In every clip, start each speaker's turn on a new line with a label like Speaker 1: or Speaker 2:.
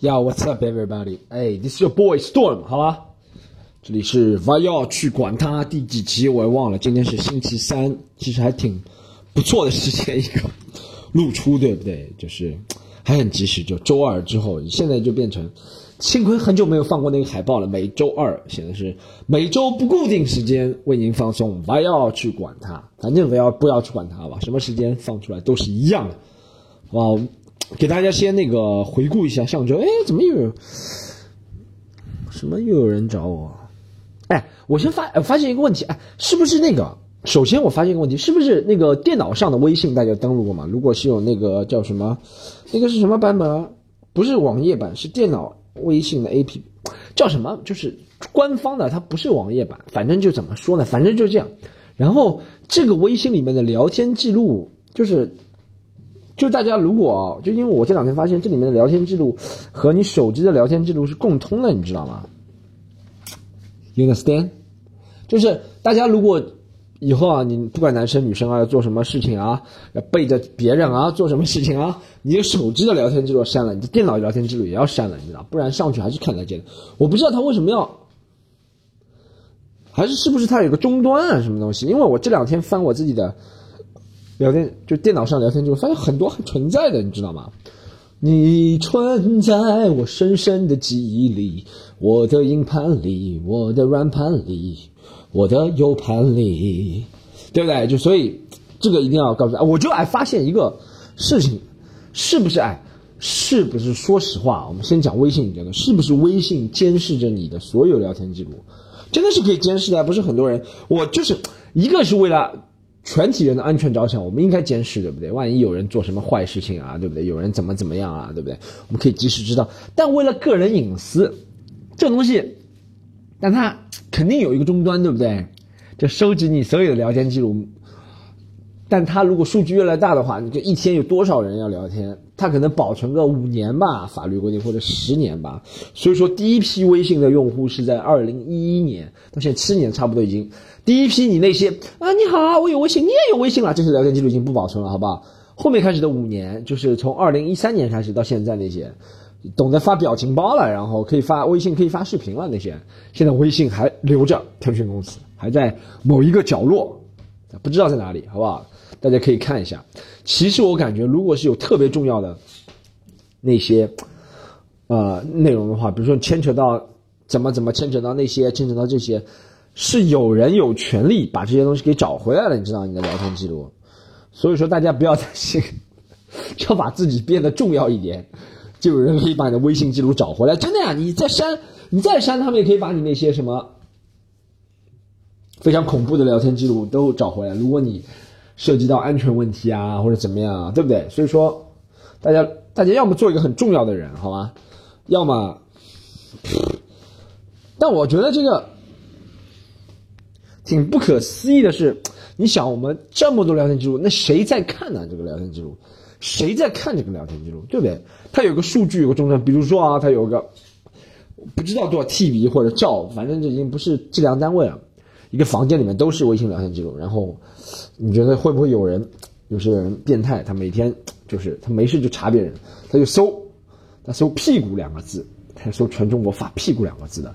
Speaker 1: Yo, what's up, everybody? Hey,，this is your boy Storm，好吧？这里是 v i a 去管他第几集我也忘了。今天是星期三，其实还挺不错的时间一个露出，对不对？就是还很及时，就周二之后，现在就变成幸亏很久没有放过那个海报了。每周二现在是每周不固定时间为您放送 v i a 去管他，反正不要不要去管他吧，什么时间放出来都是一样的，好？给大家先那个回顾一下上周，哎，怎么又有什么又有人找我？哎，我先发发现一个问题，哎，是不是那个？首先我发现一个问题，是不是那个电脑上的微信大家登录过吗？如果是有那个叫什么，那个是什么版本啊？不是网页版，是电脑微信的 APP，叫什么？就是官方的，它不是网页版。反正就怎么说呢？反正就这样。然后这个微信里面的聊天记录就是。就大家如果就因为我这两天发现这里面的聊天记录和你手机的聊天记录是共通的，你知道吗？You understand？就是大家如果以后啊，你不管男生女生啊，要做什么事情啊，要背着别人啊，做什么事情啊，你的手机的聊天记录删了，你的电脑聊天记录也要删了，你知道？不然上去还是看得见的。我不知道他为什么要，还是是不是他有个终端啊，什么东西？因为我这两天翻我自己的。聊天就电脑上聊天，就发现很多存在的，你知道吗？你存在我深深的记忆里，我的硬盘里，我的软盘里，我的 U 盘里，对不对？就所以这个一定要告诉他。我就爱发现一个事情，是不是爱？是不是？说实话，我们先讲微信这个，是不是微信监视着你的所有聊天记录？真的是可以监视的，不是很多人。我就是一个是为了。全体人的安全着想，我们应该监视，对不对？万一有人做什么坏事情啊，对不对？有人怎么怎么样啊，对不对？我们可以及时知道。但为了个人隐私，这东西，但它肯定有一个终端，对不对？就收集你所有的聊天记录。但它如果数据越来越大的话，你这一天有多少人要聊天？它可能保存个五年吧，法律规定或者十年吧。所以说，第一批微信的用户是在二零一一年，到现在七年，差不多已经。第一批你那些啊，你好，我有微信，你也有微信了，这些聊天记录已经不保存了，好不好？后面开始的五年，就是从二零一三年开始到现在那些，懂得发表情包了，然后可以发微信，可以发视频了那些，现在微信还留着，腾讯公司还在某一个角落，不知道在哪里，好不好？大家可以看一下。其实我感觉，如果是有特别重要的那些呃内容的话，比如说牵扯到怎么怎么牵扯到那些，牵扯到这些。是有人有权利把这些东西给找回来了，你知道你的聊天记录，所以说大家不要担心，要把自己变得重要一点，就有人可以把你的微信记录找回来。真的呀，你再删，你再删，他们也可以把你那些什么非常恐怖的聊天记录都找回来。如果你涉及到安全问题啊，或者怎么样啊，对不对？所以说，大家大家要么做一个很重要的人，好吗？要么，但我觉得这个。挺不可思议的是，你想我们这么多聊天记录，那谁在看呢？这个聊天记录，谁在看这个聊天记录，对不对？它有个数据，有个终端，比如说啊，它有个不知道多少 TB 或者兆，反正这已经不是计量单位了。一个房间里面都是微信聊天记录，然后你觉得会不会有人，有些人变态，他每天就是他没事就查别人，他就搜，他搜屁股两个字，他搜全中国发屁股两个字的。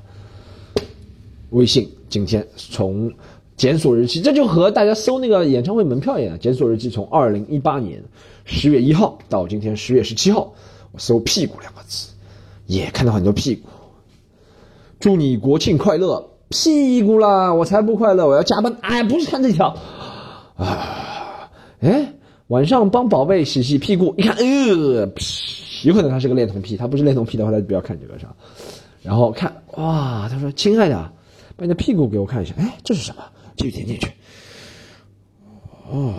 Speaker 1: 微信今天从检索日期，这就和大家搜那个演唱会门票一样，检索日期从二零一八年十月一号到今天十月十七号，我搜“屁股”两个字，也看到很多屁股。祝你国庆快乐！屁股啦，我才不快乐，我要加班。哎，不是看这条啊，哎，晚上帮宝贝洗洗屁股，你看，呃，有可能他是个恋童癖，他不是恋童癖的话，他就不要看这个是吧？然后看，哇，他说：“亲爱的。”把你的屁股给我看一下，哎，这是什么？继续点进去。哦，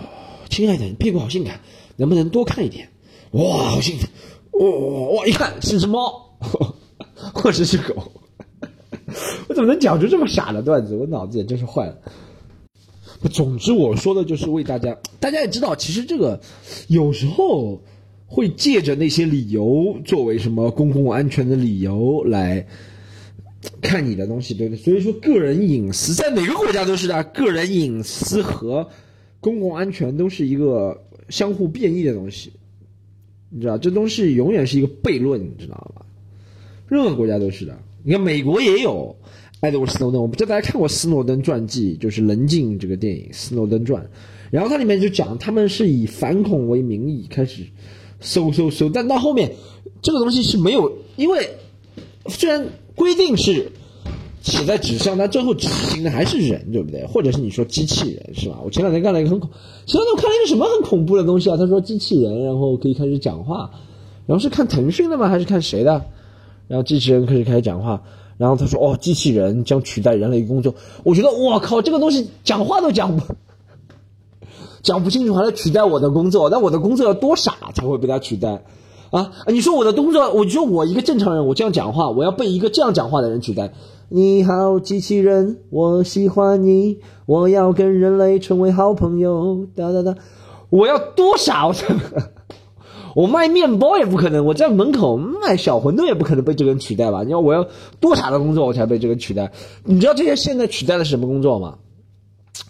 Speaker 1: 亲爱的，你屁股好性感，能不能多看一点？哇，好兴奋！哇哇，一看是只猫，或者是狗。我怎么能讲出这么傻的段子？我脑子也真是坏了。总之，我说的就是为大家，大家也知道，其实这个有时候会借着那些理由作为什么公共安全的理由来。看你的东西，对不对？所以说，个人隐私在哪个国家都是的。个人隐私和公共安全都是一个相互变异的东西，你知道，这东西永远是一个悖论，你知道吗？任何国家都是的。你看美国也有爱德华斯诺登，我不知道大家看过斯诺登传记，就是《棱镜》这个电影《斯诺登传》，然后它里面就讲他们是以反恐为名义开始搜搜搜，但到后面这个东西是没有，因为虽然规定是。写在纸上，但最后执行的还是人，对不对？或者是你说机器人，是吧？我前两天看了一个很恐，前两天我看了一个什么很恐怖的东西啊？他说机器人，然后可以开始讲话，然后是看腾讯的吗？还是看谁的？然后机器人开始开始讲话，然后他说哦，机器人将取代人类工作。我觉得我靠，这个东西讲话都讲不 讲不清楚，还在取代我的工作？那我的工作要多傻才会被他取代啊？你说我的工作，我说我一个正常人，我这样讲话，我要被一个这样讲话的人取代？你好，机器人，我喜欢你，我要跟人类成为好朋友。哒哒哒，我要多傻！我 我卖面包也不可能，我在门口卖小馄饨也不可能被这个人取代吧？你要我要多傻的工作我才被这个取代？你知道这些现在取代的是什么工作吗？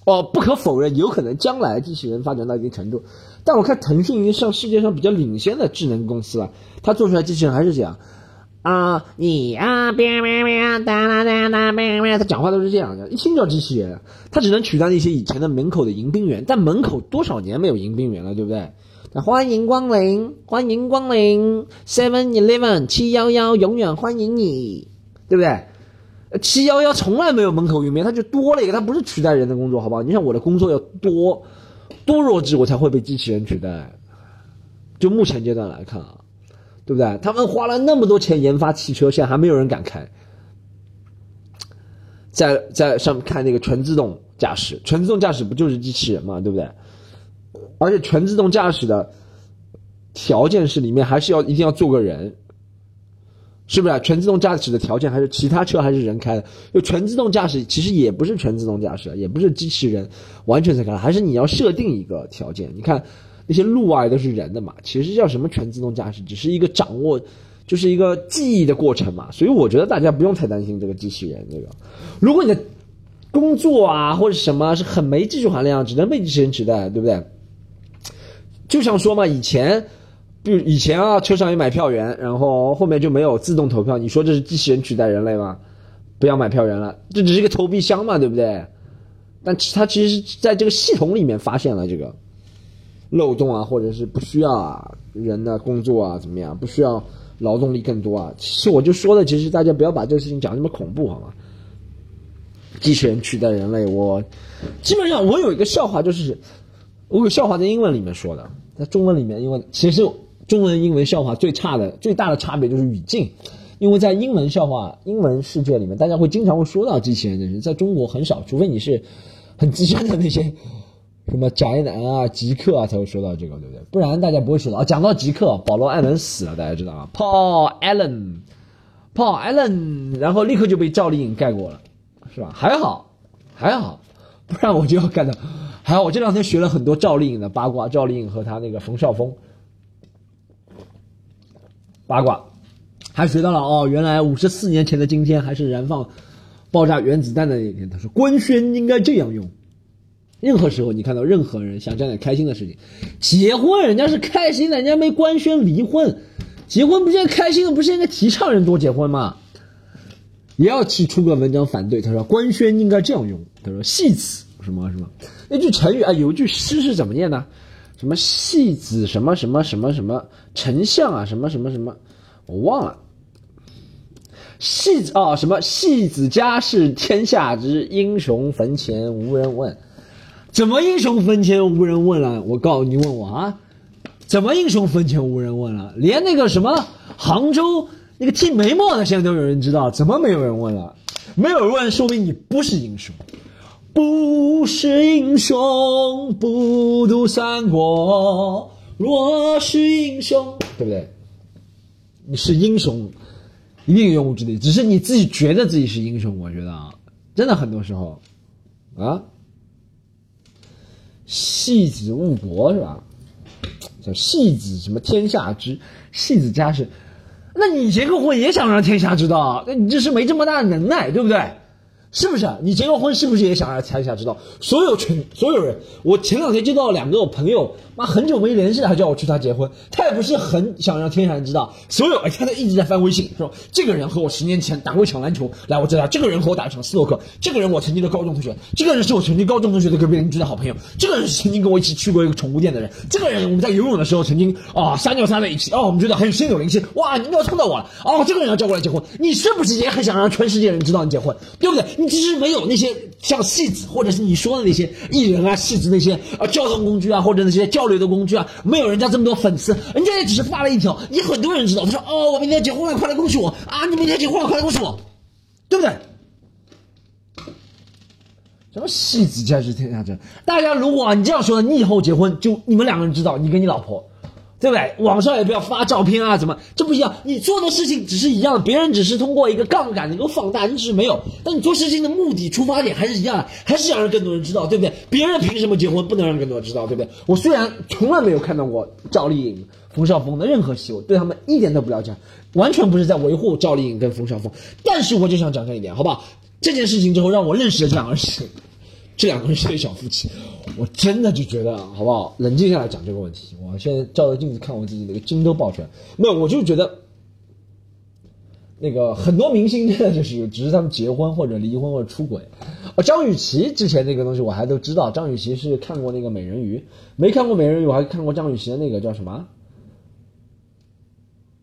Speaker 1: 哦，不可否认，有可能将来机器人发展到一定程度，但我看腾讯已经上世界上比较领先的智能公司了，它做出来机器人还是这样。啊，你啊，别别别，哒啦哒啦，别别，他讲话都是这样的，一听叫机器人，他只能取代那些以前的门口的迎宾员，但门口多少年没有迎宾员了，对不对？那欢迎光临，欢迎光临，Seven Eleven 七幺幺永远欢迎你，对不对？七幺幺从来没有门口迎宾，他就多了一个，他不是取代人的工作，好不好？你想我的工作要多多弱智，我才会被机器人取代？就目前阶段来看啊。对不对？他们花了那么多钱研发汽车，现在还没有人敢开。在在上面看那个全自动驾驶，全自动驾驶不就是机器人嘛？对不对？而且全自动驾驶的条件是里面还是要一定要坐个人，是不是啊？全自动驾驶的条件还是其他车还是人开的？就全自动驾驶其实也不是全自动驾驶，也不是机器人完全在开，还是你要设定一个条件。你看。那些路啊都是人的嘛，其实叫什么全自动驾驶，只是一个掌握，就是一个记忆的过程嘛。所以我觉得大家不用太担心这个机器人这个。如果你的工作啊或者什么是很没技术含量，只能被机器人取代，对不对？就像说嘛，以前，比如以前啊，车上有买票员，然后后面就没有自动投票，你说这是机器人取代人类吗？不要买票员了，这只是个投币箱嘛，对不对？但它其实是在这个系统里面发现了这个。漏洞啊，或者是不需要啊人的工作啊，怎么样？不需要劳动力更多啊？其实我就说的，其实大家不要把这个事情讲那么恐怖，好吗？机器人取代人类，我基本上我有一个笑话，就是我有笑话在英文里面说的，在中文里面，因为其实中文英文笑话最差的最大的差别就是语境，因为在英文笑话英文世界里面，大家会经常会说到机器人的人，在中国很少，除非你是很资深的那些。什么宅男啊、极客啊才会说到这个，对不对？不然大家不会说到。讲到极客，保罗·艾伦死了，大家知道吗？Paul Allen，Paul Allen，然后立刻就被赵丽颖盖过了，是吧？还好，还好，不然我就要干的。还好我这两天学了很多赵丽颖的八卦，赵丽颖和她那个冯绍峰八卦，还学到了哦，原来五十四年前的今天还是燃放爆炸原子弹的那一天。他说官宣应该这样用。任何时候，你看到任何人想干点开心的事情，结婚人家是开心的，人家没官宣离婚，结婚不是开心的，不是应该提倡人多结婚吗？也要去出个文章反对。他说官宣应该这样用。他说戏子什么什么，那句成语啊，有一句诗是怎么念呢？什么戏子什么什么什么什么丞相啊，什么什么什么，我忘了。戏子啊，什么戏子家事天下知，英雄坟前无人问。怎么英雄坟前无人问了？我告诉你，问我啊，怎么英雄坟前无人问了？连那个什么杭州那个剃眉毛的，现在都有人知道，怎么没有人问了？没有人问，说明你不是英雄，不是英雄，不读三国。若是英雄，对不对？你是英雄，一定有用武之地，只是你自己觉得自己是英雄。我觉得啊，真的很多时候，啊。戏子误国是吧？叫戏子什么天下知，戏子家事。那你结个婚也想让天下知道？那你这是没这么大的能耐，对不对？是不是？你结个婚是不是也想要猜一下？知道所有全所有人，我前两天接到两个我朋友，妈很久没联系了，还叫我去他结婚，他也不是很想让天下人知道。所有哎，他一直在翻微信，说这个人和我十年前打过一场篮球，来我知道，这个人和我打一场斯诺克，这个人我曾经的高中同学，这个人是我曾经高中同学的隔壁邻居的好朋友，这个人是曾经跟我一起去过一个宠物店的人，这个人我们在游泳的时候曾经啊撒尿撒在一起，哦，我们觉得很心有灵犀，哇，你又冲到我了，哦，这个人要叫过来结婚，你是不是也很想让全世界人知道你结婚，对不对？其实没有那些。像戏子，或者是你说的那些艺人啊，戏子那些啊交通工具啊，或者那些交流的工具啊，没有人家这么多粉丝，人家也只是发了一条，也很多人知道。他说：“哦，我明天结婚了，快来恭喜我啊！你明天结婚了，快来恭喜我，对不对？”什么戏子家是天下真？大家如果你这样说，你以后结婚就你们两个人知道，你跟你老婆。对不对？网上也不要发照片啊，怎么这不一样？你做的事情只是一样，别人只是通过一个杠杆能够放大，你只是没有。但你做事情的目的、出发点还是一样，还是想让更多人知道，对不对？别人凭什么结婚不能让更多人知道，对不对？我虽然从来没有看到过赵丽颖、冯绍峰的任何戏，我对他们一点都不了解，完全不是在维护赵丽颖跟冯绍峰。但是我就想讲这一点，好不好？这件事情之后让我认识了这两个人。这两个人是对小夫妻，我真的就觉得，好不好？冷静下来讲这个问题。我现在照着镜子看我自己，那个筋都爆出来。没有，我就觉得，那个很多明星真的就是，只是他们结婚或者离婚或者出轨。哦，张雨绮之前那个东西我还都知道，张雨绮是看过那个美人鱼，没看过美人鱼，我还看过张雨绮的那个叫什么？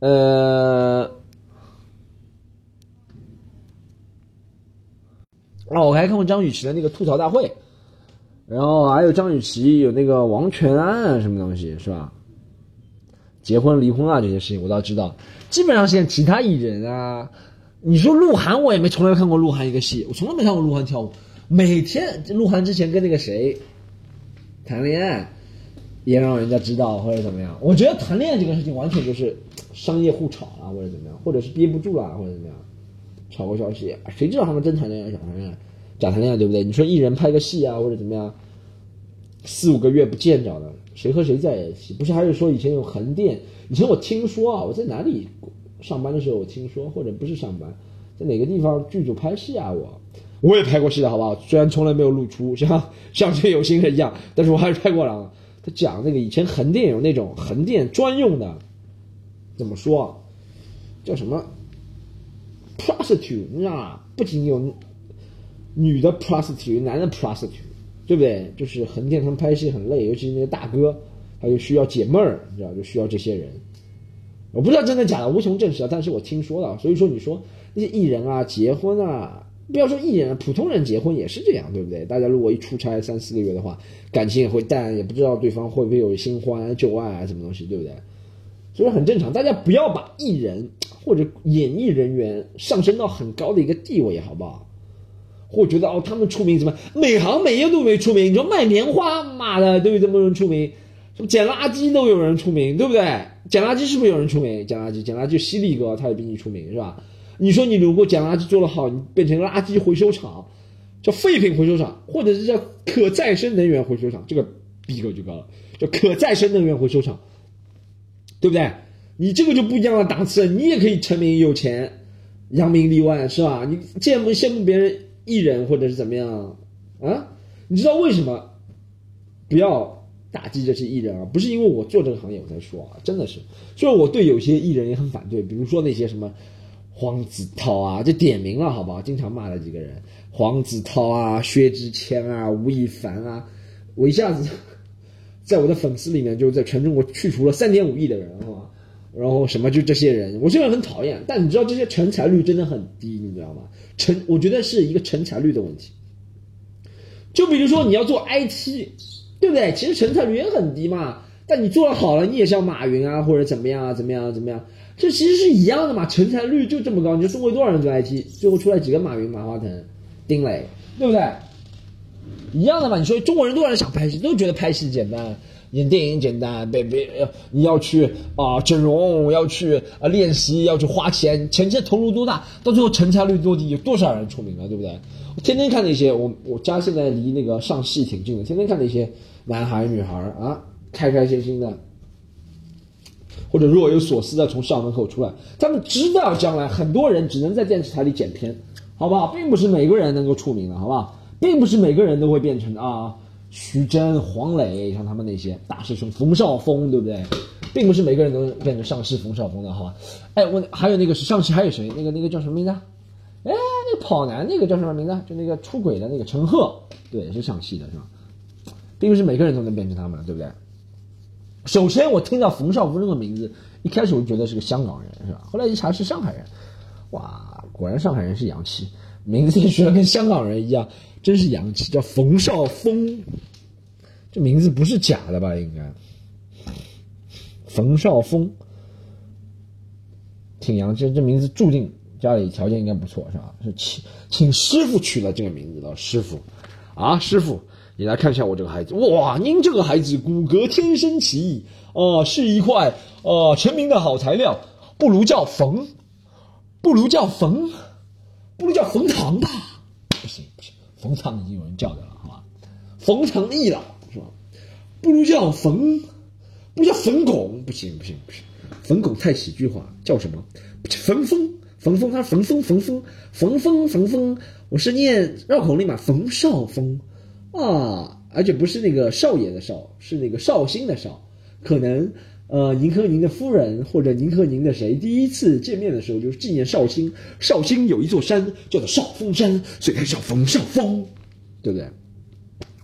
Speaker 1: 呃。哦，我还看过张雨绮的那个吐槽大会，然后还有张雨绮有那个王全安啊，什么东西是吧？结婚离婚啊这些事情我倒知道。基本上现在其他艺人啊，你说鹿晗我也没从来看过鹿晗一个戏，我从来没看过鹿晗跳舞。每天鹿晗之前跟那个谁谈恋爱，也让人家知道或者怎么样。我觉得谈恋爱这个事情完全就是商业互炒啊，或者怎么样，或者是憋不住了或者怎么样。炒个消息，谁知道他们真谈恋爱假谈恋爱？假谈恋爱对不对？你说艺人拍个戏啊，或者怎么样，四五个月不见着的，谁和谁在一起？不是还是说以前有横店？以前我听说啊，我在哪里上班的时候，我听说，或者不是上班，在哪个地方剧组拍戏啊？我我也拍过戏的好不好？虽然从来没有露出，像像这有心人一样，但是我还是拍过了。他讲那个以前横店有那种横店专用的，怎么说？叫什么？prostitute，你知道吗？不仅有女的 prostitute，男的 prostitute，对不对？就是横店他们拍戏很累，尤其是那些大哥，他就需要解闷儿，你知道，就需要这些人。我不知道真的假的，无从证实啊。但是我听说了，所以说你说那些艺人啊，结婚啊，不要说艺人，普通人结婚也是这样，对不对？大家如果一出差三四个月的话，感情也会淡，也不知道对方会不会有新欢旧爱啊，什么东西，对不对？所以很正常，大家不要把艺人。或者演艺人员上升到很高的一个地位，好不好？或觉得哦，他们出名什么？每行每业都没出名。你说卖棉花，妈的都有这么多人出名，什么捡垃圾都有人出名，对不对？捡垃圾是不是有人出名？捡垃圾，捡垃圾，犀利哥他也比你出名，是吧？你说你如果捡垃圾做得好，你变成垃圾回收厂，叫废品回收厂，或者是叫可再生能源回收厂，这个逼格就高了，叫可再生能源回收厂，对不对？你这个就不一样的档次，你也可以成名有钱，扬名立万，是吧？你羡慕羡慕别人艺人或者是怎么样啊？你知道为什么不要打击这些艺人啊？不是因为我做这个行业我在说啊，真的是，所以我对有些艺人也很反对，比如说那些什么黄子韬啊，就点名了好不好？经常骂的几个人，黄子韬啊、薛之谦啊、吴亦凡啊，我一下子在我的粉丝里面就在全中国去除了三点五亿的人，好吧？然后什么就这些人，我虽然很讨厌，但你知道这些成才率真的很低，你知道吗？成，我觉得是一个成才率的问题。就比如说你要做 IT，对不对？其实成才率也很低嘛。但你做的好了，你也像马云啊，或者怎么样啊，怎么样怎么样？这其实是一样的嘛。成才率就这么高，你说中国多少人做 IT，最后出来几个马云、马化腾、丁磊，对不对？一样的嘛。你说中国人多少人想拍戏，都觉得拍戏简单。演电影简单，别别，你要去啊整容，要去啊练习，要去花钱，钱钱投入多大，到最后成才率多低，有多少人出名了，对不对？我天天看那些，我我家现在离那个上戏挺近的，天天看那些男孩女孩啊，开开心心的，或者若有所思的从校门口出来，他们知道将来很多人只能在电视台里剪片，好不好？并不是每个人能够出名的，好不好？并不是每个人都会变成啊，徐峥、黄磊，像他们那些大师兄冯绍峰，对不对？并不是每个人都变成上戏冯绍峰的，好吧？哎，我还有那个是上戏还有谁？那个那个叫什么名字？哎，那个跑男那个叫什么名字？就那个出轨的那个陈赫，对，是上戏的是吧？并不是每个人都能变成他们，对不对？首先，我听到冯绍峰这个名字，一开始我就觉得是个香港人，是吧？后来一查是上海人，哇，果然上海人是洋气，名字学的跟香港人一样，真是洋气，叫冯绍峰，这名字不是假的吧？应该。冯绍峰，挺洋气，这名字注定家里条件应该不错，是吧？是请请师傅取了这个名字的师傅，啊，师傅，你来看一下我这个孩子，哇，您这个孩子骨骼天生奇异，啊，是一块呃成名的好材料，不如叫冯，不如叫冯，不如叫冯唐吧？不行不行，冯唐已经有人叫的了，好吧？冯唐易了，是吧？不如叫冯。不叫冯巩，不行不行不行，冯巩太喜剧化，叫什么？冯峰，冯峰，他冯峰，冯峰，冯峰，冯峰，我是念绕口令嘛，冯绍峰啊，而且不是那个少爷的少，是那个绍兴的绍，可能呃，您和您的夫人或者您和您的谁第一次见面的时候，就是纪念绍兴，绍兴有一座山叫做少峰山，所以他叫冯绍峰，对不对？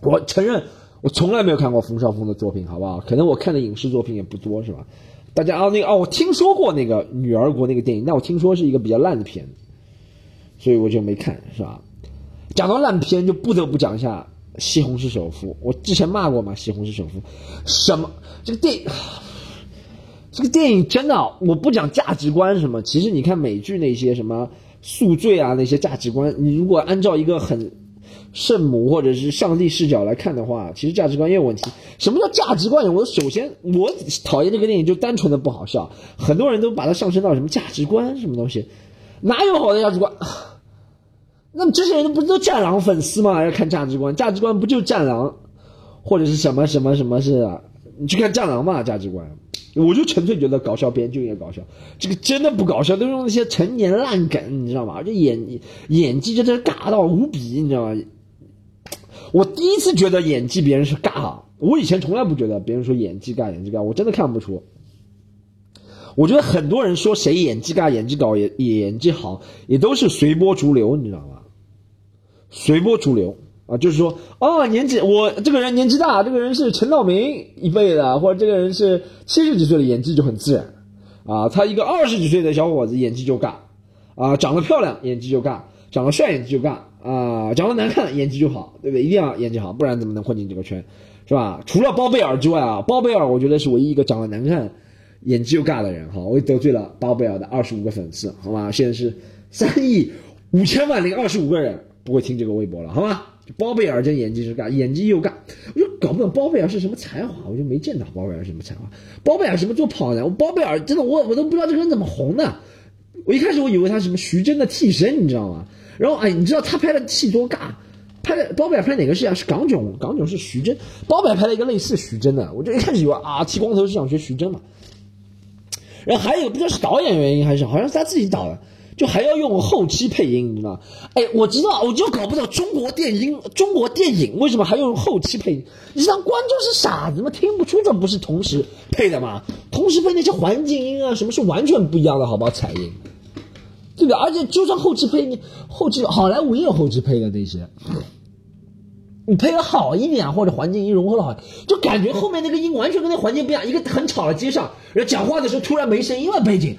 Speaker 1: 我承认。我从来没有看过冯绍峰的作品，好不好？可能我看的影视作品也不多，是吧？大家啊，那个哦，我听说过那个《女儿国》那个电影，但我听说是一个比较烂的片，所以我就没看，是吧？讲到烂片，就不得不讲一下《西红柿首富》。我之前骂过嘛，《西红柿首富》什么？这个电影，这个电影真的，我不讲价值观什么。其实你看美剧那些什么宿醉啊，那些价值观，你如果按照一个很。圣母或者是上帝视角来看的话，其实价值观也有问题。什么叫价值观？我首先我讨厌这个电影就单纯的不好笑，很多人都把它上升到什么价值观什么东西，哪有好的价值观？那么这些人不都战狼粉丝吗？要看价值观，价值观不就战狼，或者是什么什么什么是？你去看战狼嘛，价值观，我就纯粹觉得搞笑别人就应该搞笑，这个真的不搞笑，都用那些陈年烂梗，你知道吗？这演演技真的是尬到无比，你知道吗？我第一次觉得演技别人是尬，我以前从来不觉得别人说演技尬，演技尬，我真的看不出。我觉得很多人说谁演技尬、演技搞、演演技好，也都是随波逐流，你知道吗？随波逐流啊，就是说，哦，年纪我这个人年纪大，这个人是陈道明一辈的，或者这个人是七十几岁的，演技就很自然啊。他一个二十几岁的小伙子演技就尬啊，长得漂亮演技就尬，长得帅演技就尬。啊，长得难看，演技就好，对不对？一定要演技好，不然怎么能混进这个圈，是吧？除了包贝尔之外啊，包贝尔我觉得是唯一一个长得难看、演技又尬的人。哈，我也得罪了包贝尔的二十五个粉丝，好吗？现在是三亿五千万零二十五个人不会听这个微博了，好吗？包贝尔这演技是尬，演技又尬，我就搞不懂包贝尔是什么才华，我就没见到包贝尔什么才华。包贝尔什么做跑男？我包贝尔真的我我都不知道这个人怎么红的。我一开始我以为他什么徐峥的替身，你知道吗？然后哎，你知道他拍的戏多尬？拍的包贝尔拍哪个戏啊？是港囧，港囧是徐峥，包贝尔拍了一个类似徐峥的，我就一开始以为啊，剃光头是想学徐峥嘛。然后还有不知道是导演原因还是好像是他自己导的，就还要用后期配音，你知道吗？哎，我知道，我就搞不懂中国电影，中国电影为什么还用后期配音？你让观众是傻子吗？听不出这不是同时配的吗？同时配那些环境音啊，什么是完全不一样的，好不好？彩音。对不对，而且就算后期配，你后期好莱坞也有后期配的那些，你配的好一点，或者环境音融合的好，就感觉后面那个音完全跟那环境不一样。一个很吵的街上，人讲话的时候突然没声音了，背景。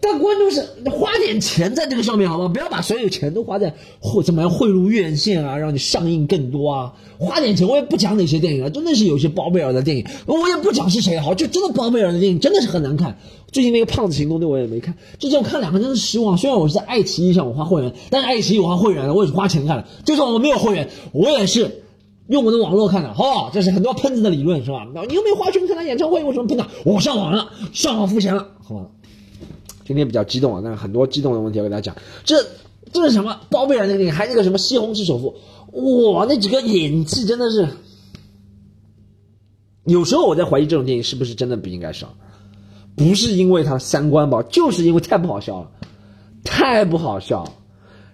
Speaker 1: 但观众是花点钱在这个上面，好吗？不要把所有钱都花在或怎么样汇入院线啊，让你上映更多啊。花点钱，我也不讲哪些电影了，真的是有些包贝尔的电影，我也不讲是谁好，就真的包贝尔的电影真的是很难看。最近那个胖子行动队我也没看，之前我看两个真的失望。虽然我是在爱奇艺上我花会员，但是爱奇艺我花会员我也是花钱看的。就算我没有会员，我也是用我的网络看的。好，这是很多喷子的理论是吧？你又没有花钱看他演唱会，为什么不呢？我上网了，上网付钱了，好吧？今天比较激动啊，那很多激动的问题要给大家讲。这这是什么？包贝尔那个电影，还有那个什么《西红柿首富》，哇，那几个演技真的是。有时候我在怀疑这种电影是不是真的不应该上。不是因为他三观不好，就是因为太不好笑了，太不好笑。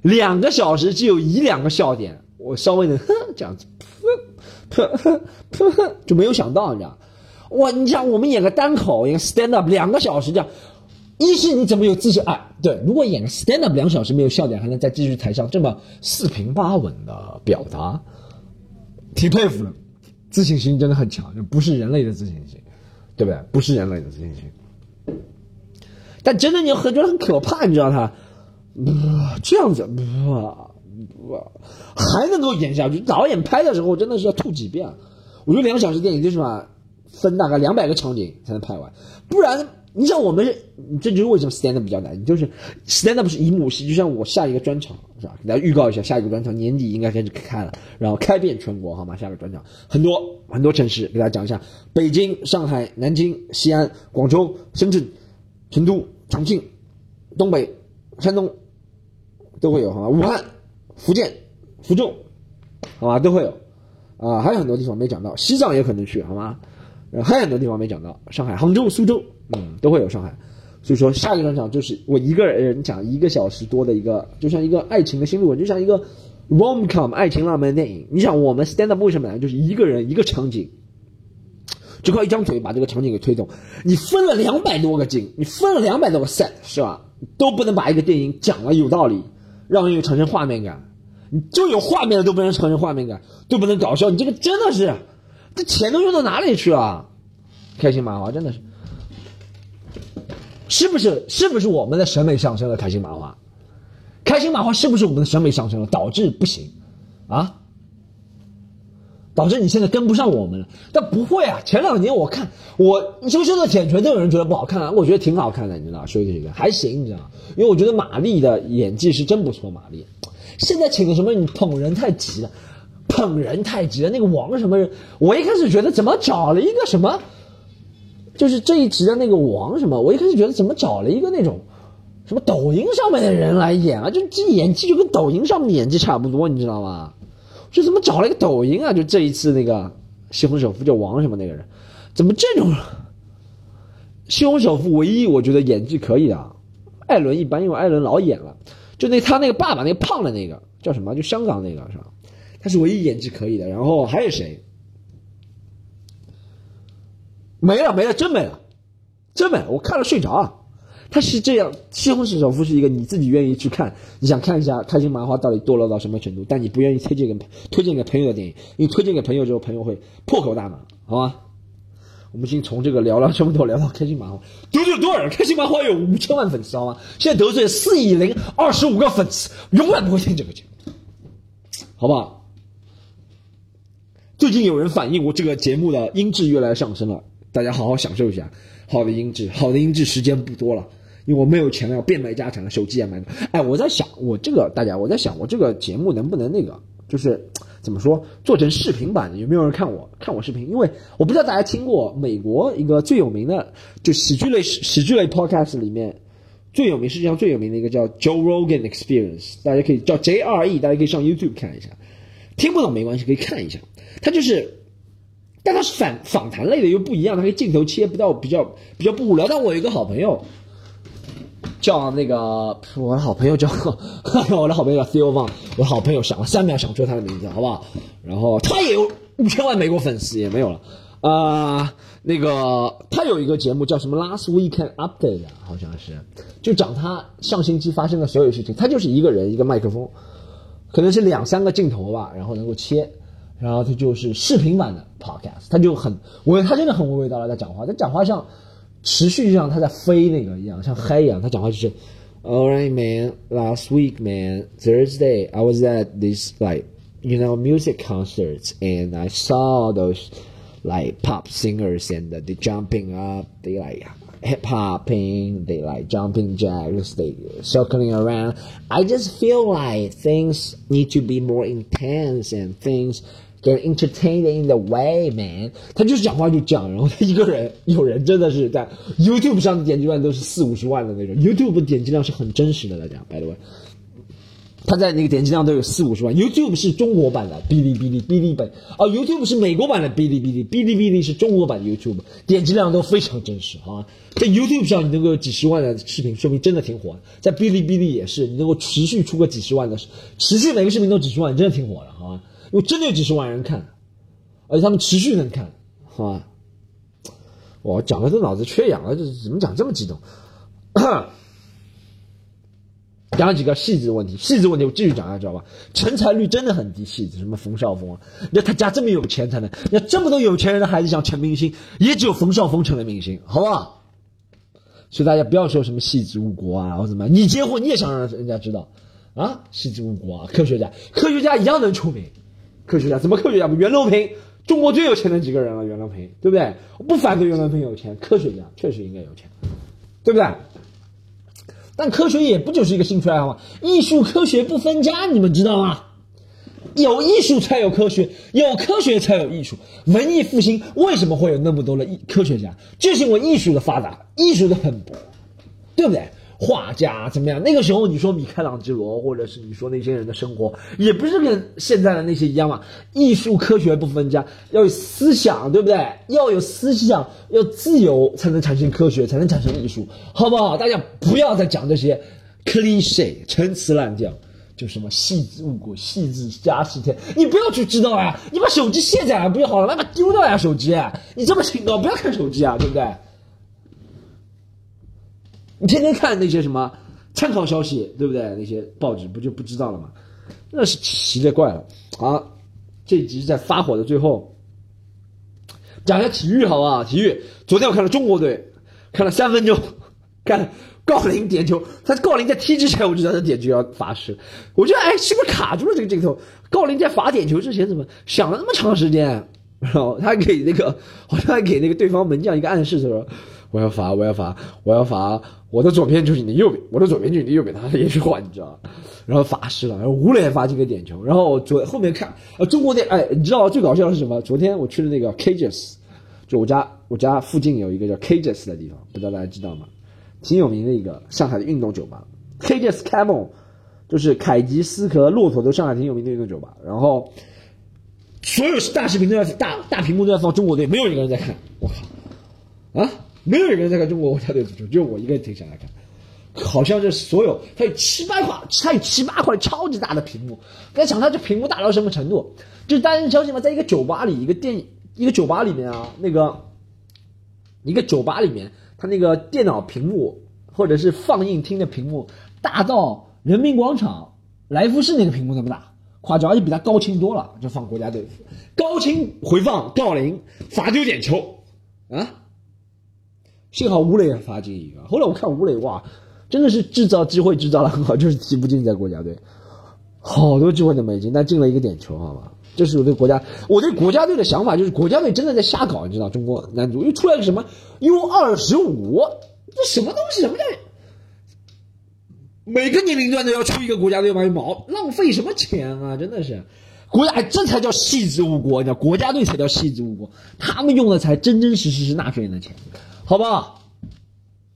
Speaker 1: 两个小时只有一两个笑点，我稍微的哼这样子，噗噗噗就没有想到，你知道？哇，你想我们演个单口，演个 stand up 两个小时这样，一是你怎么有自信？哎，对，如果演个 stand up 两小时没有笑点，还能再继续台上这么四平八稳的表达，挺佩服的，自信心真的很强，就不是人类的自信心，对不对？不是人类的自信心。但真的你很觉得很可怕，你知道他，这样子，哇哇，还能够演下去？导演拍的时候真的是要吐几遍。我觉得两小时电影最起码，分大概两百个场景才能拍完，不然你像我们，这就是为什么 stand up 比较难。你就是 stand up 是一幕戏，就像我下一个专场是吧？给大家预告一下，下一个专场年底应该开始开了，然后开遍全国，好吗？下一个专场很多很多城市，给大家讲一下：北京、上海、南京、西安、广州、深圳、成都。重庆、东北、山东都会有，好吗？武汉、福建、福州，好吧，都会有。啊，还有很多地方没讲到，西藏也可能去，好吗？还有很多地方没讲到，上海、杭州、苏州，嗯，都会有伤害。所以说，下一个专场就是我一个人讲一个小时多的一个，就像一个爱情的心路，就像一个 rom com 爱情浪漫电影。你想，我们 stand up 为什么呢？就是一个人一个场景。就靠一张嘴把这个场景给推动，你分了两百多个景，你分了两百多个 set 是吧？都不能把一个电影讲了有道理，让人有产生画面感。你就有画面了都不能产生画面感，都不能搞笑，你这个真的是，这钱都用到哪里去了？开心麻花真的是，是不是？是不是我们的审美上升了？开心麻花，开心麻花是不是我们的审美上升了，导致不行啊？导致你现在跟不上我们了，但不会啊！前两年我看我羞羞的铁锤都有人觉得不好看啊，我觉得挺好看的，你知道？羞羞的还行，你知道？因为我觉得马丽的演技是真不错。马丽现在请的什么？你捧人太急了，捧人太急了。那个王什么人？我一开始觉得怎么找了一个什么，就是这一集的那个王什么？我一开始觉得怎么找了一个那种什么抖音上面的人来演啊？就这演技就跟抖音上面演技差不多，你知道吗？就怎么找了一个抖音啊？就这一次那个西虹首富叫王什么那个人，怎么这种西虹首富唯一我觉得演技可以的，艾伦一般，因为艾伦老演了。就那他那个爸爸那个胖的那个叫什么？就香港那个是吧？他是唯一演技可以的。然后还有谁？没了没了，真没了，真没了！我看了睡着了。他是这样，《西虹市首富》是一个你自己愿意去看，你想看一下开心麻花到底堕落到什么程度，但你不愿意推荐给推荐给朋友的电影，因为推荐给朋友之后，朋友会破口大骂，好吗？我们先从这个聊了这么多，聊到开心麻花，得罪多少人？开心麻花有五千万粉丝，好吗？现在得罪四亿零二十五个粉丝，永远不会听这个节目，好不好？最近有人反映我这个节目的音质越来越上升了，大家好好享受一下好的音质，好的音质时间不多了。因为我没有钱了，要变卖家产了，手机也卖了。哎，我在想，我这个大家，我在想，我这个节目能不能那个，就是怎么说，做成视频版的？有没有人看我看我视频？因为我不知道大家听过美国一个最有名的，就喜剧类喜剧类 podcast 里面最有名，世界上最有名的一个叫 Joe Rogan Experience，大家可以叫 JRE，大家可以上 YouTube 看一下。听不懂没关系，可以看一下。他就是，但他是访访谈类的，又不一样，他可以镜头切不到，比较比较不无聊。但我有一个好朋友。叫那个我的好朋友叫 我的好朋友叫 Theo Von，我的好朋友想了三秒想出他的名字，好不好？然后他也有五千万美国粉丝，也没有了。啊，那个他有一个节目叫什么 Last Weekend Update，啊好像是，就讲他上星期发生的所有事情。他就是一个人一个麦克风，可能是两三个镜头吧，然后能够切，然后他就是视频版的 Podcast，他就很我他真的很娓娓道来在讲话，在讲话上。持续就像他在飞那个一样，像嗨一样。他讲话就是 All right, man. Last week, man, Thursday, I was at this like you know music concerts, and I saw those like pop singers and they jumping up, they like hip hopping, they like jumping jacks, they circling around. I just feel like things need to be more intense and things get entertained in the way, man。他就是讲话就讲，然后他一个人，有人真的是在 YouTube 上的点击量都是四五十万的那种，YouTube 点击量是很真实的来讲，by the way。它在那个点击量都有四五十万。YouTube 是中国版的哔哩哔哩哔哩版啊，YouTube 是美国版的哔哩哔哩，哔哩哔哩是中国版的 YouTube，点击量都非常真实啊。在 YouTube 上你能够有几十万的视频，说明真的挺火。在哔哩哔哩也是，你能够持续出个几十万的，持续每个视频都几十万，真的挺火的，好吧？因为真的有几十万人看，而且他们持续能看，好吧？我讲的这脑子缺氧了，这怎么讲这么激动？讲几个细致问题，细致问题我继续讲下，知道吧？成才率真的很低，细致什么冯绍峰啊，你看他家这么有钱才能，那这么多有钱人的孩子想成明星，也只有冯绍峰成了明星，好不好？所以大家不要说什么戏子误国啊，或怎么，你结婚你也想让人家知道啊？戏子误国啊，科学家，科学家一样能出名，科学家怎么科学家？袁隆平，中国最有钱的几个人了，袁隆平，对不对？我不反对袁隆平有钱，科学家确实应该有钱，对不对？但科学也不就是一个兴趣爱好吗？艺术科学不分家，你们知道吗？有艺术才有科学，有科学才有艺术。文艺复兴为什么会有那么多的艺科学家？就是因为艺术的发达，艺术的蓬勃，对不对？画家怎么样？那个时候你说米开朗基罗，或者是你说那些人的生活，也不是跟现在的那些一样嘛。艺术科学不分家，要有思想，对不对？要有思想，要自由，才能产生科学，才能产生艺术，好不好？大家不要再讲这些 cliche 陈词滥调，就什么细致误国、细致加西天，你不要去知道啊！你把手机卸载了不就好了？那把丢掉呀，手机！你这么清高，不要看手机啊，对不对？你天天看那些什么参考消息，对不对？那些报纸不就不知道了吗？那是奇了怪了。好，这集在发火的最后，讲一下体育好不好？体育，昨天我看了中国队，看了三分钟，看郜林点球，他郜林在踢之前我就知道他点球要罚失，我觉得哎，是不是卡住了这个镜头？郜林在罚点球之前怎么想了那么长时间？然后他给那个好像还给那个对方门将一个暗示，他说。我要罚，我要罚，我要罚！我的左边就是你的右边，我的左边就是你的右边，他也是换，你知道然后罚失了，然后吴磊罚进个点球，然后昨后面看，呃，中国队，哎，你知道最搞笑的是什么？昨天我去了那个 Cages，就我家我家附近有一个叫 Cages 的地方，不知道大家知道吗？挺有名的一个上海的运动酒吧，Cages Camel，就是凯吉斯和骆驼都上海挺有名的运动酒吧。然后所有大视频都在大大屏幕都在放中国队，没有一个人在看，我靠，啊！没有人在看中国国家队足球，就我一个人停下来看。好像这所有，它有七八块，它有七八块超级大的屏幕。大家想，它这屏幕大到什么程度？就是大家相信吗？在一个酒吧里，一个电一个酒吧里面啊，那个一个酒吧里面，它那个电脑屏幕或者是放映厅的屏幕，大到人民广场来福士那个屏幕那么大，夸张，而且比它高清多了。就放国家队，高清回放郜林罚丢点球啊！幸好吴磊罚进一个，后来我看吴磊哇，真的是制造机会制造的很好，就是踢不进在国家队，好多机会都没进，但进了一个点球，好吧？这是我对国家，我对国家队的想法就是国家队真的在瞎搞，你知道？中国男足又出来个什么 U 二十五，这什么东西？什么叫每个年龄段都要出一个国家队吗？毛浪费什么钱啊？真的是，国家这才叫细致误国，你知道？国家队才叫细致误国，他们用的才真真实实是纳税人的钱。好不好？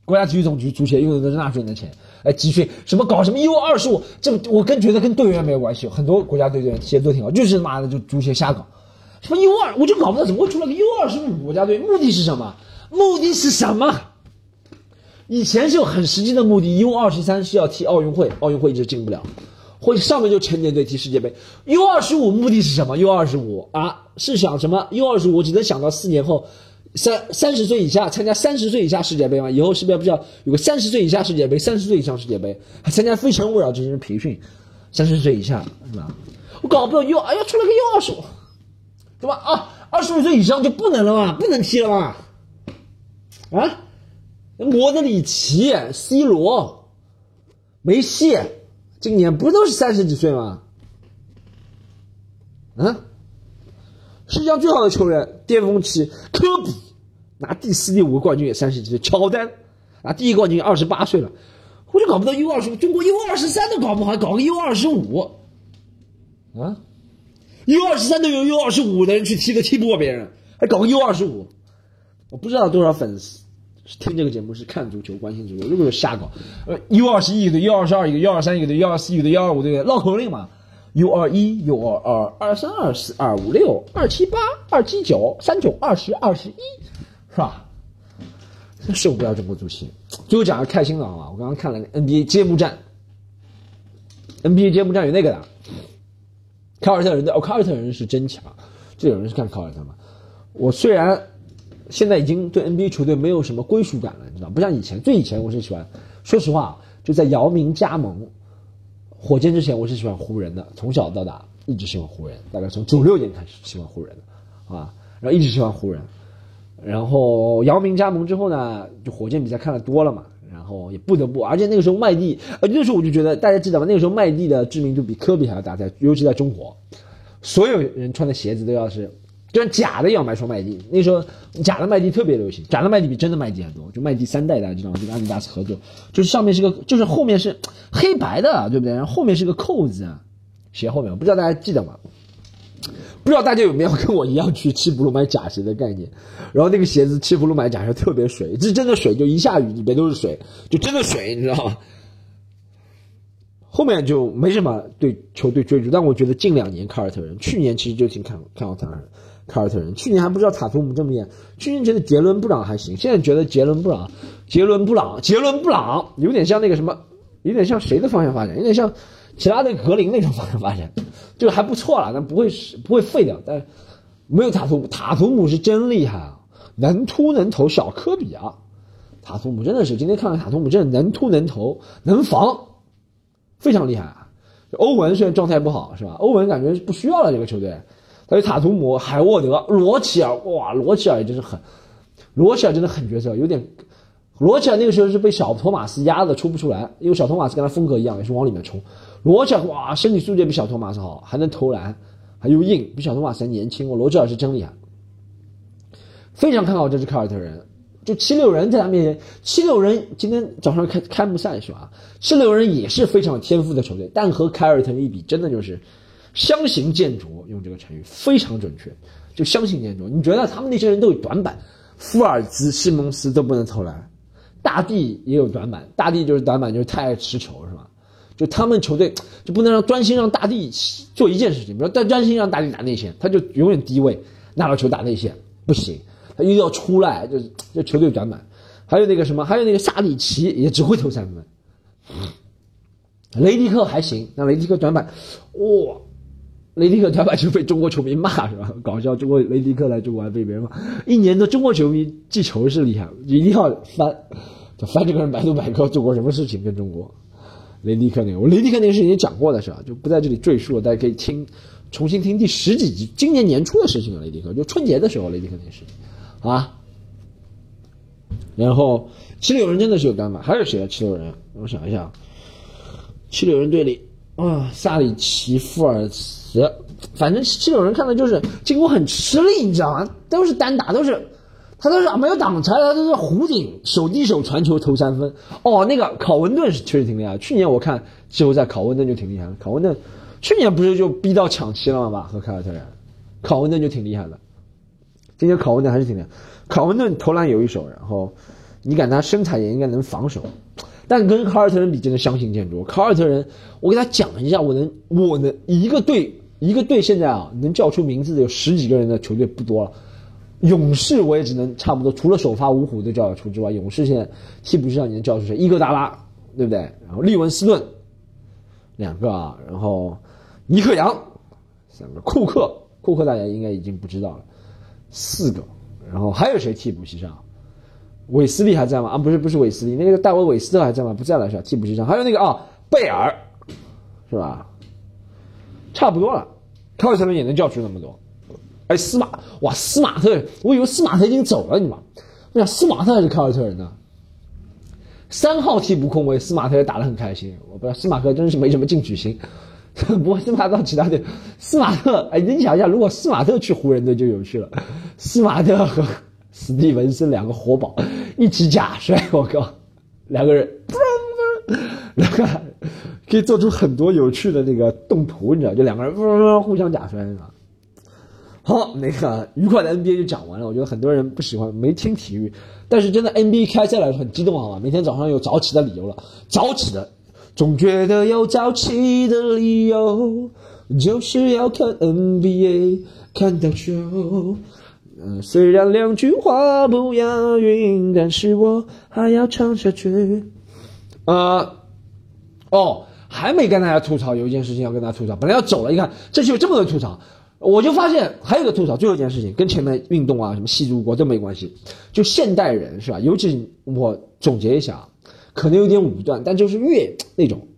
Speaker 1: 国家体育总局足协用的都是纳税人的钱，哎，集训什么搞什么 U 二十五，这我跟觉得跟队员没有关系，很多国家队队员其实都挺好，就是妈的就足协瞎搞，什么 U 二，我就搞不到怎么会出来个 U 二十五国家队，目的是什么？目的是什么？以前是有很实际的目的，U 二十三是要踢奥运会，奥运会一直进不了，或者上面就成年队踢世界杯，U 二十五目的是什么？U 二十五啊，是想什么？U 二十五只能想到四年后。三三十岁以下参加三十岁以下世界杯吗？以后是不是不是要有个三十岁以下世界杯，三十岁以上世界杯？还参加非诚勿扰这些培训，三十岁以下是吧？我搞不懂又哎呀出了个又二十五，对吧？啊，二十五岁以上就不能了吗？不能踢了吗？啊，莫德里奇、C 罗、梅西，今年不都是三十几岁吗？啊？世界上最好的球员，巅峰期科比拿第四、第五个冠军也三十几岁，乔丹拿第一个冠军二十八岁了，我就搞不到 U 二十，中国 U 二十三都搞不好，还搞个 U 二十五啊？U 二十三都有 U 二十五的人去踢，都踢不过别人，还搞个 U 二十五，我不知道多少粉丝是听这个节目是看足球、关心足球。如果是瞎搞，呃，U 二十一个队，U 二十二一个，U 二三一个队，U 二四一个队，U 二五队，绕口令嘛。U 二一、U 二二、二三、二四、二五六、二七八、二七九、三九二十、二十一，是吧？真受不了中国足协。最后讲个开心的啊，我刚刚看了 NBA 揭幕战，NBA 揭幕战有那个的，凯尔特人的哦，凯尔特人是真强。这有人是看凯尔特吗？我虽然现在已经对 NBA 球队没有什么归属感了，你知道，不像以前。最以前我是喜欢，说实话，就在姚明加盟。火箭之前我是喜欢湖人的，从小到大一直喜欢湖人，大概从九六年开始喜欢湖人的，啊，然后一直喜欢湖人，然后姚明加盟之后呢，就火箭比赛看的多了嘛，然后也不得不，而且那个时候麦蒂，呃，那时候我就觉得大家记得吗？那个时候麦蒂的知名度比科比还要大，在尤其在中国，所有人穿的鞋子都要是。就是假的也要买双麦迪，那时候假的麦迪特别流行，假的麦迪比真的麦迪还多。就麦迪三代大家知道吗？就跟阿迪达斯合作，就是上面是个，就是后面是黑白的，对不对？然后后面是个扣子，鞋后面，不知道大家记得吗？不知道大家有没有跟我一样去七浦路买假鞋的概念？然后那个鞋子七浦路买假鞋特别水，是真的水，就一下雨里面都是水，就真的水，你知道吗？后面就没什么对球队追逐，但我觉得近两年凯尔特人，去年其实就挺看看好他的。凯尔特人去年还不知道塔图姆这么厉害，去年觉得杰伦布朗还行，现在觉得杰伦布朗、杰伦布朗、杰伦布朗有点像那个什么，有点像谁的方向发展，有点像其他的格林那种方向发展，就还不错了，但不会不会废掉，但没有塔图姆，塔图姆是真厉害啊，能突能投，小科比啊，塔图姆真的是今天看了塔图姆真的能突能投能防，非常厉害啊。欧文虽然状态不好是吧？欧文感觉不需要了这个球队。还有塔图姆、海沃德、罗齐尔，哇，罗齐尔也真是狠，罗齐尔真的狠角色，有点，罗齐尔那个时候是被小托马斯压的，出不出来，因为小托马斯跟他风格一样，也是往里面冲。罗齐尔哇，身体素质比小托马斯好，还能投篮，还又硬，比小托马斯还年轻。我罗齐尔是真厉害，非常看好这支凯尔特人。就七六人在他面前，七六人今天早上开开幕赛是吧？七六人也是非常有天赋的球队，但和凯尔特人一比，真的就是。相形见绌，用这个成语非常准确。就相形见绌，你觉得他们那些人都有短板，福尔兹、西蒙斯都不能投篮，大帝也有短板，大帝就是短板就是太爱持球，是吧？就他们球队就不能让专心让大帝做一件事情，比如专专心让大帝打内线，他就永远低位拿到球打内线不行，他一定要出来，就是这球队短板。还有那个什么，还有那个萨里奇也只会投三分，雷迪克还行，那雷迪克短板，哇！雷迪克短板就被中国球迷骂是吧？搞笑，中国雷迪克来中国还被别人骂。一年的中国球迷记仇是厉害，一定要翻，就翻这个人百度百科做过什么事情跟中国。雷迪克那个，我雷迪克那个事情也讲过的是吧？就不在这里赘述了，大家可以听，重新听第十几集，今年年初的事情啊。雷迪克就春节的时候，雷迪克那个事情，啊。然后七六人真的是有干法，还有谁啊？七六人，我想一下，七六人队里啊，萨里奇、富尔茨。反正这种人看的就是进攻很吃力，你知道吗？都是单打，都是他都是没有挡拆，他都是弧顶手递手传球投三分。哦，那个考文顿是确实挺厉害。去年我看季后赛考文顿就挺厉害的。考文顿去年不是就逼到抢七了吗？和凯尔特人，考文顿就挺厉害的。今年考文顿还是挺厉害。考文顿投篮有一手，然后你感他身材也应该能防守。但跟凯尔特人比，真的相形见绌。凯尔特人，我给他讲一下，我能，我能一个队。一个队现在啊，能叫出名字的有十几个人的球队不多了。勇士我也只能差不多，除了首发五虎都叫得出之外，勇士现在替补席上你能叫出谁？伊戈达拉，对不对？然后利文斯顿，两个啊，然后尼克杨，三个库克，库克大家应该已经不知道了，四个，然后还有谁替补席上？韦斯利还在吗？啊，不是不是韦斯利，那个戴维韦斯特还在吗？不在了是吧？替补席上还有那个啊贝尔，是吧？差不多了，凯尔特人也能叫出那么多。哎，斯马哇，斯马特，我以为斯马特已经走了，你妈！我想斯马特还是凯尔特人呢。三号替补控卫，斯马特也打得很开心。我不知道斯马特真是没什么进取心。不过斯马特其他队，斯马特，哎，你想一下，如果斯马特去湖人队就有趣了。斯马特和史蒂文森两个活宝一起假摔，我靠，两个人，两个。可以做出很多有趣的那个动图，你知道，就两个人互相假摔是吧？好，那个愉快的 NBA 就讲完了。我觉得很多人不喜欢没听体育，但是真的 NBA 开赛了很激动，好吧？每天早上有早起的理由了，早起的，总觉得有早起的理由，就是要看 NBA 看到球。嗯，虽然两句话不押韵，但是我还要唱下去。啊，哦，还没跟大家吐槽，有一件事情要跟大家吐槽。本来要走了，一看这期有这么多吐槽。我就发现还有个吐槽，最后一件事情跟前面运动啊、什么戏诸国都没关系，就现代人是吧？尤其我总结一下，可能有点武断，但就是越那种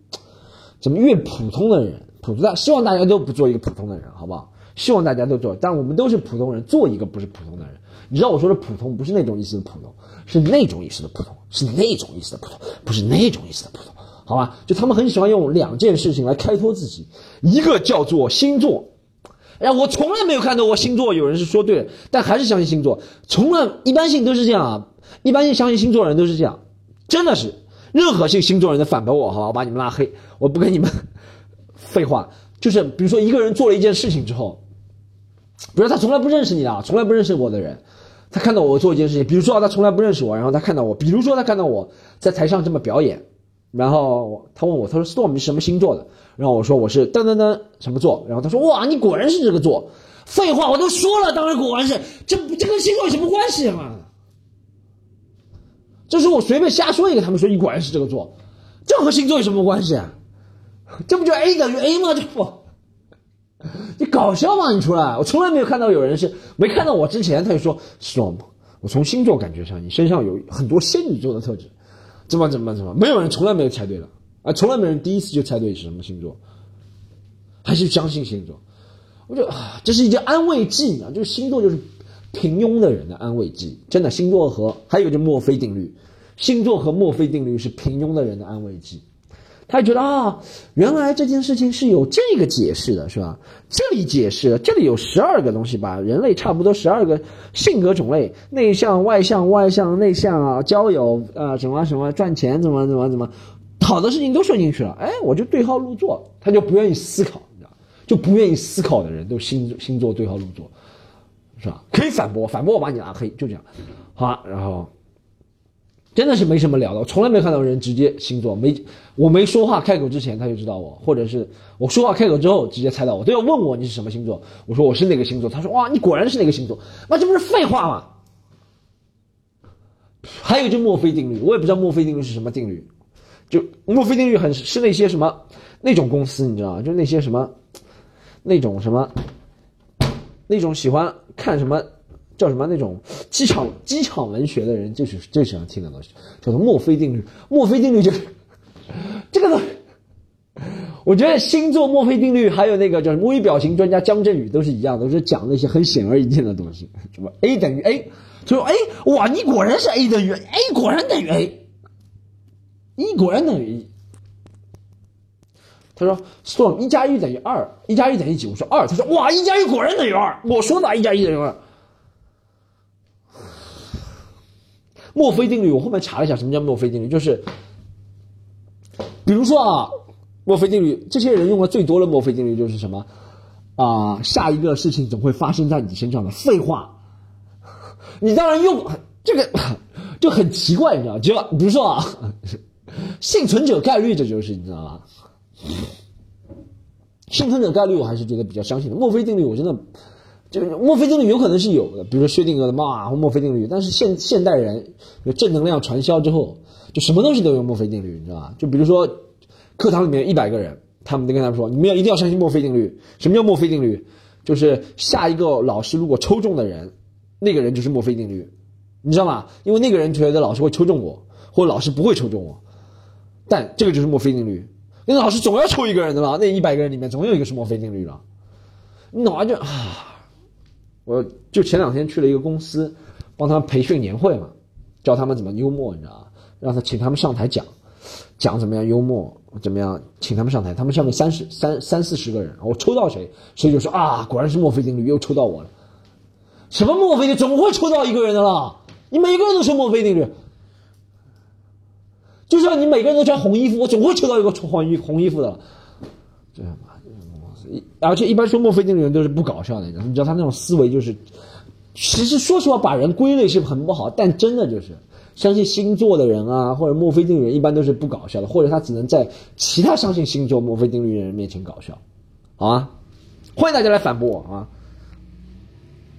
Speaker 1: 怎么越普通的人，普通，希望大家都不做一个普通的人，好不好？希望大家都做，但我们都是普通人，做一个不是普通的人。你知道我说的普通不是那种意思的普通，是那种意思的普通，是那种意思的普通，不是那种意思的普通，好吧？就他们很喜欢用两件事情来开脱自己，一个叫做星座。哎，我从来没有看到过星座有人是说对了，但还是相信星座。从来一般性都是这样啊，一般性相信星座的人都是这样，真的是。任何信星座人的反驳我，好吧，我把你们拉黑，我不跟你们废话。就是比如说一个人做了一件事情之后，比如他从来不认识你的，从来不认识我的人，他看到我做一件事情，比如说他从来不认识我，然后他看到我，比如说他看到我在台上这么表演。然后他问我，他说：“Storm 你是什么星座的？”然后我说：“我是噔噔噔什么座？”然后他说：“哇，你果然是这个座。”废话，我都说了，当然果然是。这这跟星座有什么关系嘛？这是我随便瞎说一个，他们说你果然是这个座，这和星座有什么关系？啊？这不就 A 等于 A 吗？这不，你搞笑吗？你出来！我从来没有看到有人是没看到我之前他就说：“Storm，我从星座感觉上，你身上有很多仙女座的特质。”怎么怎么怎么？没有人从来没有猜对了啊！从来没人第一次就猜对是什么星座，还是相信星座？我觉得啊，这是一件安慰剂啊！就是星座就是平庸的人的安慰剂，真的。星座和还有就墨菲定律，星座和墨菲定律是平庸的人的安慰剂。他就觉得啊，原来这件事情是有这个解释的，是吧？这里解释了，这里有十二个东西吧？人类差不多十二个性格种类，内向、外向、外向、内向啊，交友啊，什么什么，赚钱怎么怎么怎么，好的事情都说进去了。哎，我就对号入座，他就不愿意思考，你知道就不愿意思考的人都星星座对号入座，是吧？可以反驳，反驳我把你拉黑，就这样。好，然后。真的是没什么聊的，我从来没看到人直接星座没，我没说话开口之前他就知道我，或者是我说话开口之后直接猜到我，都要问我你是什么星座，我说我是哪个星座，他说哇你果然是哪个星座，那这不是废话吗？还有就墨菲定律，我也不知道墨菲定律是什么定律，就墨菲定律很是那些什么那种公司你知道吗？就那些什么那种什么那种喜欢看什么。叫什么那种机场机场文学的人就是最喜欢听的东西，叫做墨菲定律。墨菲定律就是这个，我觉得星座墨菲定律还有那个叫什么微表情专家姜振宇都是一样，都是讲那些很显而易见的东西，什么 A 等于 A，他说 A 哇，你果然是 A 等于 A，果然等于 A，一果然等于一。他说 Storm 一加一等于二，一加一等于几？我说二，他说哇，一加一果然等于二，我说哪一加一等于二？墨菲定律，我后面查了一下，什么叫墨菲定律？就是，比如说啊，墨菲定律，这些人用的最多的墨菲定律就是什么？啊，下一个事情总会发生在你身上的。废话，你当然用这个就很奇怪，你知道吗？就比如说啊，幸存者概率，这就是你知道吗？幸存者概率，我还是觉得比较相信的。墨菲定律，我真的。就墨菲定律有可能是有的，比如说薛定谔的猫啊或墨菲定律，但是现现代人有正能量传销之后，就什么东西都用墨菲定律，你知道吧？就比如说课堂里面一百个人，他们都跟他们说，你们要一定要相信墨菲定律。什么叫墨菲定律？就是下一个老师如果抽中的人，那个人就是墨菲定律，你知道吗？因为那个人觉得老师会抽中我，或者老师不会抽中我，但这个就是墨菲定律。那老师总要抽一个人的嘛，那一百个人里面总有一个是墨菲定律了，你脑就啊。我就前两天去了一个公司，帮他们培训年会嘛，教他们怎么幽默，你知道吧？让他请他们上台讲，讲怎么样幽默，怎么样，请他们上台。他们上面三十三三四十个人，我抽到谁，谁就说啊，果然是墨菲定律，又抽到我了。什么墨菲定律，总会抽到一个人的啦。你每个人都是墨菲定律，就像你每个人都穿红衣服，我总会抽到一个穿黄衣红衣服的。这样吧，而且一般说墨菲定律的人都是不搞笑的，你知道他那种思维就是，其实说实话把人归类是很不好，但真的就是相信星座的人啊，或者墨菲定律人一般都是不搞笑的，或者他只能在其他相信星座墨菲定律人面前搞笑，好吗？欢迎大家来反驳我啊！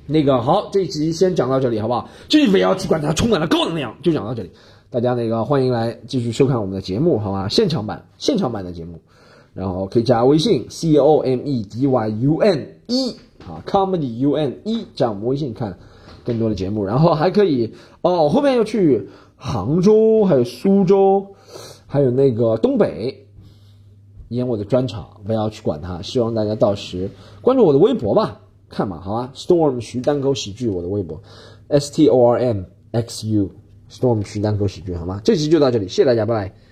Speaker 1: 那个好，这一集先讲到这里，好不好？这围绕去管它充满了高能量，就讲到这里。大家那个欢迎来继续收看我们的节目，好吧？现场版，现场版的节目，然后可以加微信 c o m e d y u n 一啊，comedy u n 一，加我们微信看更多的节目，然后还可以哦，后面要去杭州，还有苏州，还有那个东北演我的专场，不要去管它。希望大家到时关注我的微博吧，看嘛，好吧？Storm 徐单口喜剧，我的微博 s t o r m x u。Storm 徐单口喜剧，好吗？这期就到这里，谢谢大家，拜拜。